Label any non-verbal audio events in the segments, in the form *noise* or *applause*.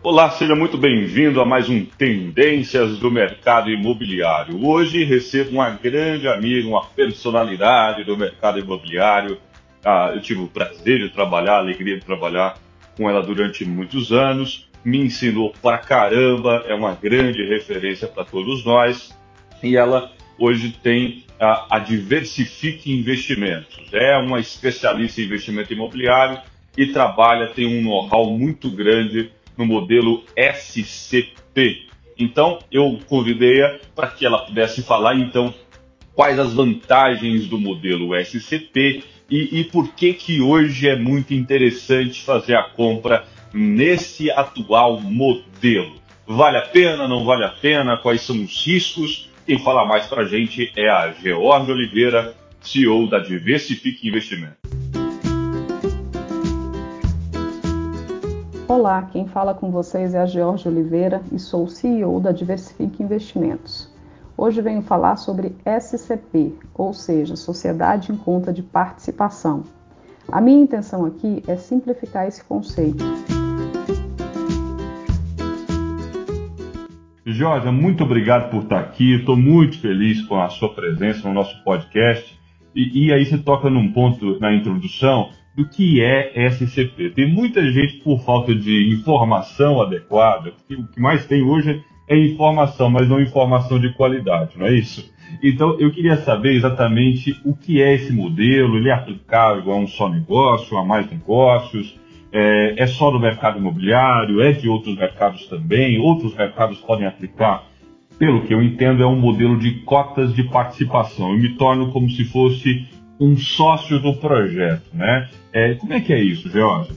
Olá, seja muito bem-vindo a mais um Tendências do Mercado Imobiliário. Hoje recebo uma grande amiga, uma personalidade do mercado imobiliário. Ah, eu tive o prazer de trabalhar, a alegria de trabalhar com ela durante muitos anos. Me ensinou pra caramba, é uma grande referência para todos nós. E ela hoje tem a, a Diversifique Investimentos. É uma especialista em investimento imobiliário e trabalha, tem um know-how muito grande no modelo SCP. Então, eu convidei-a para que ela pudesse falar, então, quais as vantagens do modelo SCP e, e por que que hoje é muito interessante fazer a compra nesse atual modelo. Vale a pena, não vale a pena? Quais são os riscos? Quem fala mais para a gente é a Georgia Oliveira, CEO da Diversifique Investimento. Olá, quem fala com vocês é a Georgia Oliveira e sou CEO da Diversifique Investimentos. Hoje venho falar sobre SCP, ou seja, Sociedade em Conta de Participação. A minha intenção aqui é simplificar esse conceito. Jorge, muito obrigado por estar aqui. Estou muito feliz com a sua presença no nosso podcast. E, e aí você toca num ponto na introdução do que é SCP. Tem muita gente por falta de informação adequada, porque o que mais tem hoje é informação, mas não informação de qualidade, não é isso? Então eu queria saber exatamente o que é esse modelo, ele é aplicável a um só negócio, a mais negócios, é, é só do mercado imobiliário, é de outros mercados também, outros mercados podem aplicar. Pelo que eu entendo, é um modelo de cotas de participação. Eu me torno como se fosse um sócio do projeto, né? É, como é que é isso, George?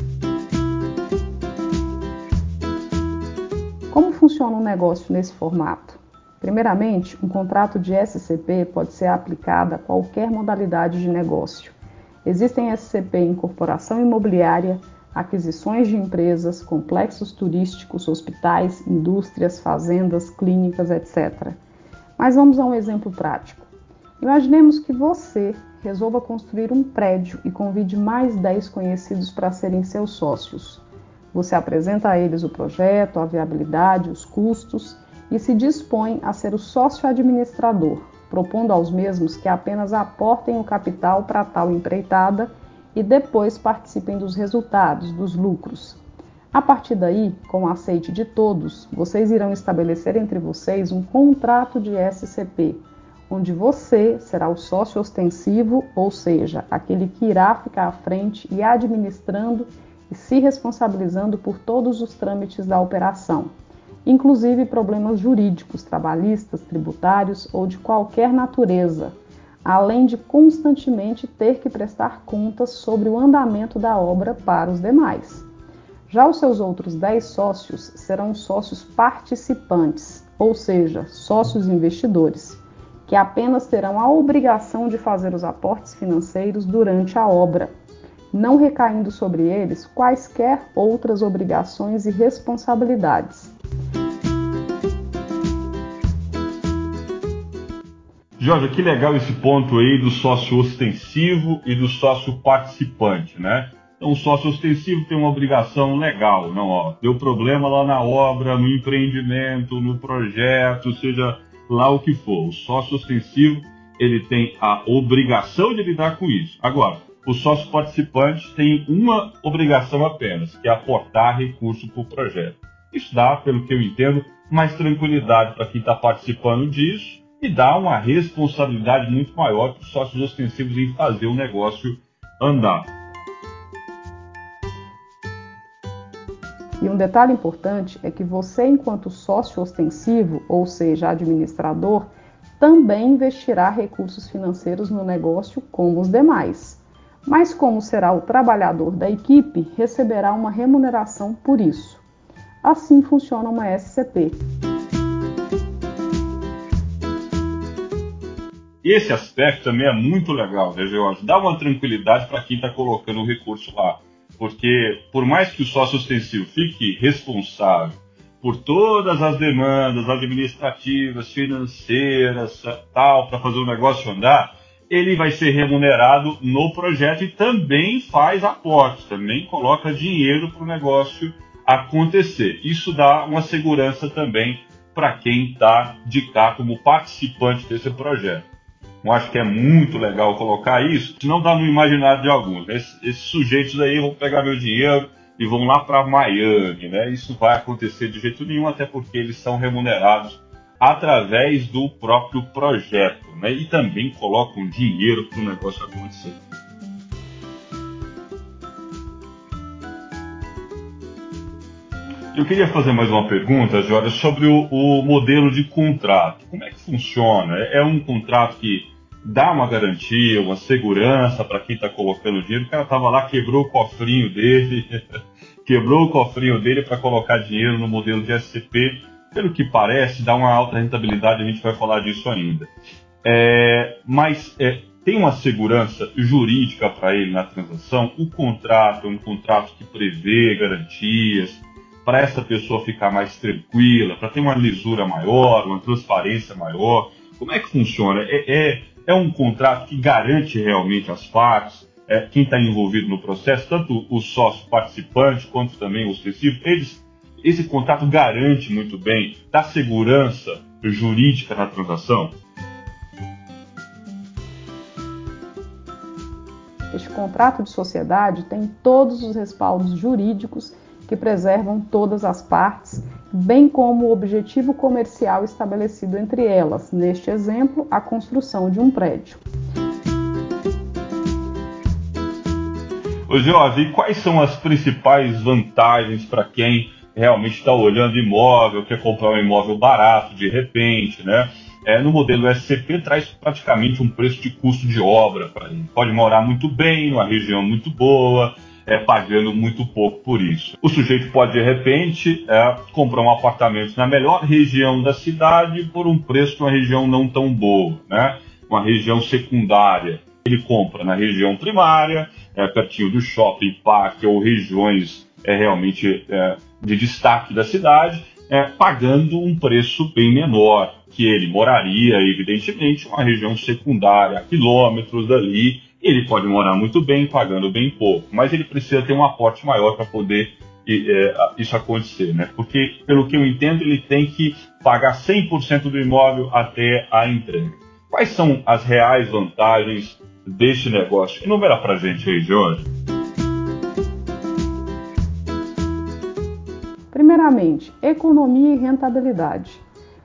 Como funciona um negócio nesse formato? Primeiramente, um contrato de SCP pode ser aplicado a qualquer modalidade de negócio. Existem SCP em corporação imobiliária, aquisições de empresas, complexos turísticos, hospitais, indústrias, fazendas, clínicas, etc. Mas vamos a um exemplo prático. Imaginemos que você resolva construir um prédio e convide mais 10 conhecidos para serem seus sócios. Você apresenta a eles o projeto, a viabilidade, os custos e se dispõe a ser o sócio administrador, propondo aos mesmos que apenas aportem o capital para tal empreitada e depois participem dos resultados, dos lucros. A partir daí, com o aceite de todos, vocês irão estabelecer entre vocês um contrato de SCP onde você será o sócio ostensivo, ou seja, aquele que irá ficar à frente e administrando e se responsabilizando por todos os trâmites da operação, inclusive problemas jurídicos, trabalhistas, tributários ou de qualquer natureza, além de constantemente ter que prestar contas sobre o andamento da obra para os demais. Já os seus outros 10 sócios serão sócios participantes, ou seja, sócios investidores que apenas terão a obrigação de fazer os aportes financeiros durante a obra, não recaindo sobre eles quaisquer outras obrigações e responsabilidades. Jorge, que legal esse ponto aí do sócio ostensivo e do sócio participante, né? Então, o sócio ostensivo tem uma obrigação legal, não, ó, deu problema lá na obra, no empreendimento, no projeto, seja lá o que for. O sócio ostensivo ele tem a obrigação de lidar com isso. Agora, o sócio participante tem uma obrigação apenas, que é aportar recurso para o projeto. Isso dá, pelo que eu entendo, mais tranquilidade para quem está participando disso e dá uma responsabilidade muito maior para os sócios ostensivos em fazer o negócio andar. E um detalhe importante é que você, enquanto sócio ostensivo, ou seja, administrador, também investirá recursos financeiros no negócio como os demais. Mas, como será o trabalhador da equipe, receberá uma remuneração por isso. Assim funciona uma SCP. Esse aspecto também é muito legal, né, George? Dá uma tranquilidade para quem está colocando o recurso lá. Porque, por mais que o sócio ostensivo fique responsável por todas as demandas administrativas, financeiras, tal, para fazer o negócio andar, ele vai ser remunerado no projeto e também faz aportes, também coloca dinheiro para o negócio acontecer. Isso dá uma segurança também para quem está de cá como participante desse projeto. Eu acho que é muito legal colocar isso, senão dá no imaginário de alguns. Esses, esses sujeitos aí vão pegar meu dinheiro e vão lá para Miami, né? Isso vai acontecer de jeito nenhum, até porque eles são remunerados através do próprio projeto, né? E também colocam dinheiro para o negócio acontecer. Eu queria fazer mais uma pergunta, Jorge, sobre o, o, modelo de contrato. Como é que funciona? É um contrato que dá uma garantia, uma segurança para quem está colocando dinheiro? O cara estava lá, quebrou o cofrinho dele, *laughs* quebrou o cofrinho dele para colocar dinheiro no modelo de SCP. Pelo que parece, dá uma alta rentabilidade, a gente vai falar disso ainda. É, mas é, tem uma segurança jurídica para ele na transação? O contrato é um contrato que prevê garantias para essa pessoa ficar mais tranquila, para ter uma lisura maior, uma transparência maior? Como é que funciona? É, é, é um contrato que garante realmente as partes, é, quem está envolvido no processo, tanto o sócio participante quanto também o excessivo, eles, esse contrato garante muito bem, dá segurança jurídica na transação? Este contrato de sociedade tem todos os respaldos jurídicos que preservam todas as partes, bem como o objetivo comercial estabelecido entre elas, neste exemplo, a construção de um prédio. Ô Jorge, e quais são as principais vantagens para quem realmente está olhando imóvel, quer comprar um imóvel barato de repente, né? É, no modelo SCP traz praticamente um preço de custo de obra para ele. Pode morar muito bem, numa região muito boa, é, pagando muito pouco por isso. O sujeito pode, de repente, é, comprar um apartamento na melhor região da cidade por um preço de uma região não tão boa, né? uma região secundária. Ele compra na região primária, é, pertinho do shopping, parque ou regiões é, realmente é, de destaque da cidade, é, pagando um preço bem menor que ele moraria, evidentemente, uma região secundária, a quilômetros dali, ele pode morar muito bem, pagando bem pouco, mas ele precisa ter um aporte maior para poder é, isso acontecer, né? Porque, pelo que eu entendo, ele tem que pagar 100% do imóvel até a entrega. Quais são as reais vantagens deste negócio? Enumera para a gente aí, Jorge. Primeiramente, economia e rentabilidade.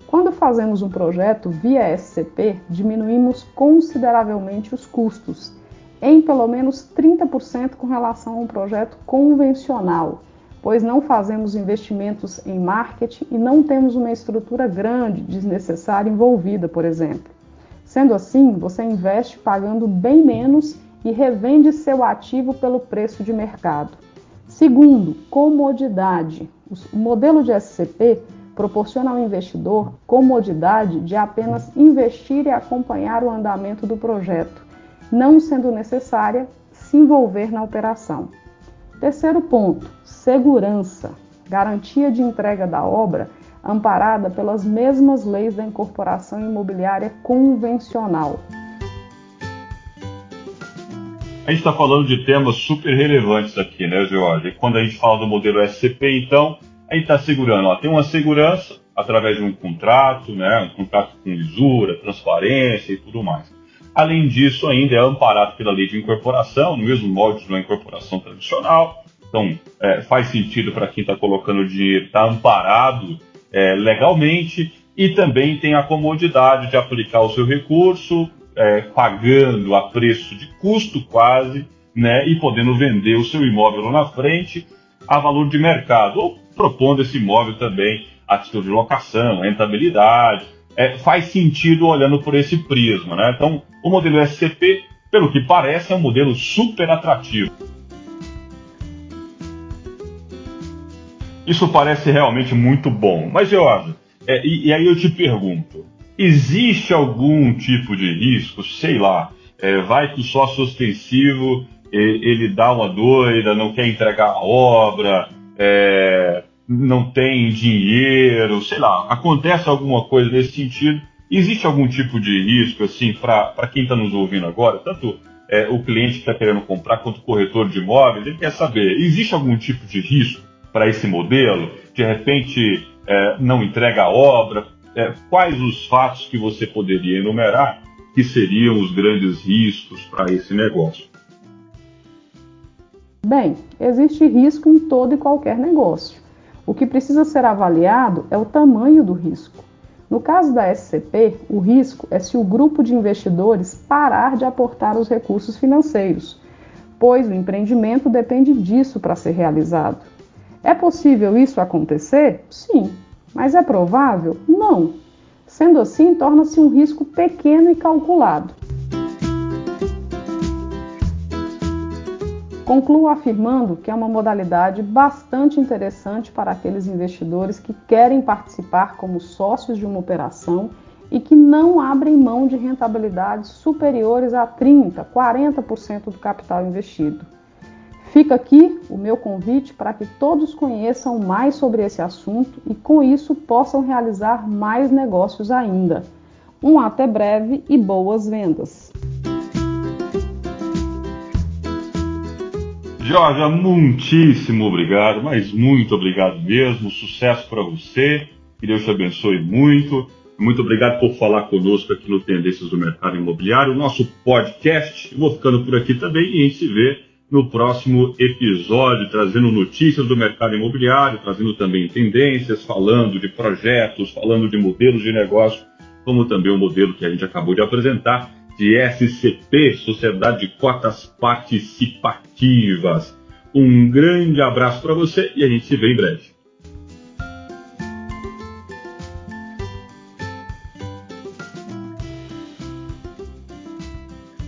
Quando fazemos um projeto via SCP, diminuímos consideravelmente os custos em pelo menos 30% com relação a um projeto convencional, pois não fazemos investimentos em marketing e não temos uma estrutura grande desnecessária envolvida, por exemplo. Sendo assim, você investe pagando bem menos e revende seu ativo pelo preço de mercado. Segundo, comodidade. O modelo de SCP proporciona ao investidor comodidade de apenas investir e acompanhar o andamento do projeto não sendo necessária se envolver na operação. Terceiro ponto: segurança. Garantia de entrega da obra amparada pelas mesmas leis da incorporação imobiliária convencional. A gente está falando de temas super relevantes aqui, né, Jorge? Quando a gente fala do modelo SCP, então, a gente está segurando, ó, tem uma segurança através de um contrato, né, um contrato com lisura, transparência e tudo mais. Além disso, ainda é amparado pela lei de incorporação, no mesmo molde de uma incorporação tradicional. Então, é, faz sentido para quem está colocando dinheiro estar tá amparado é, legalmente e também tem a comodidade de aplicar o seu recurso, é, pagando a preço de custo quase, né, e podendo vender o seu imóvel lá na frente a valor de mercado, ou propondo esse imóvel também a título de locação, rentabilidade, é, faz sentido olhando por esse prisma. Né? Então, o modelo SCP, pelo que parece, é um modelo super atrativo. Isso parece realmente muito bom. Mas, Jorge, é, e, e, aí eu te pergunto: existe algum tipo de risco? Sei lá, é, vai que o sócio ostensivo ele dá uma doida, não quer entregar a obra, é, não tem dinheiro, sei lá, acontece alguma coisa nesse sentido, existe algum tipo de risco, assim, para quem está nos ouvindo agora, tanto é, o cliente que está querendo comprar quanto o corretor de imóveis, ele quer saber, existe algum tipo de risco para esse modelo? De repente é, não entrega a obra? É, quais os fatos que você poderia enumerar que seriam os grandes riscos para esse negócio? Bem, existe risco em todo e qualquer negócio. O que precisa ser avaliado é o tamanho do risco. No caso da SCP, o risco é se o grupo de investidores parar de aportar os recursos financeiros, pois o empreendimento depende disso para ser realizado. É possível isso acontecer? Sim. Mas é provável? Não. Sendo assim, torna-se um risco pequeno e calculado. Concluo afirmando que é uma modalidade bastante interessante para aqueles investidores que querem participar como sócios de uma operação e que não abrem mão de rentabilidades superiores a 30%, 40% do capital investido. Fica aqui o meu convite para que todos conheçam mais sobre esse assunto e, com isso, possam realizar mais negócios ainda. Um até breve e boas vendas! Jorge, muitíssimo obrigado, mas muito obrigado mesmo. Sucesso para você, que Deus te abençoe muito. Muito obrigado por falar conosco aqui no Tendências do Mercado Imobiliário, o nosso podcast. Vou ficando por aqui também e a gente se vê no próximo episódio, trazendo notícias do mercado imobiliário, trazendo também tendências, falando de projetos, falando de modelos de negócio, como também o modelo que a gente acabou de apresentar de SCP, Sociedade de Cotas Participativas. Um grande abraço para você e a gente se vê em breve.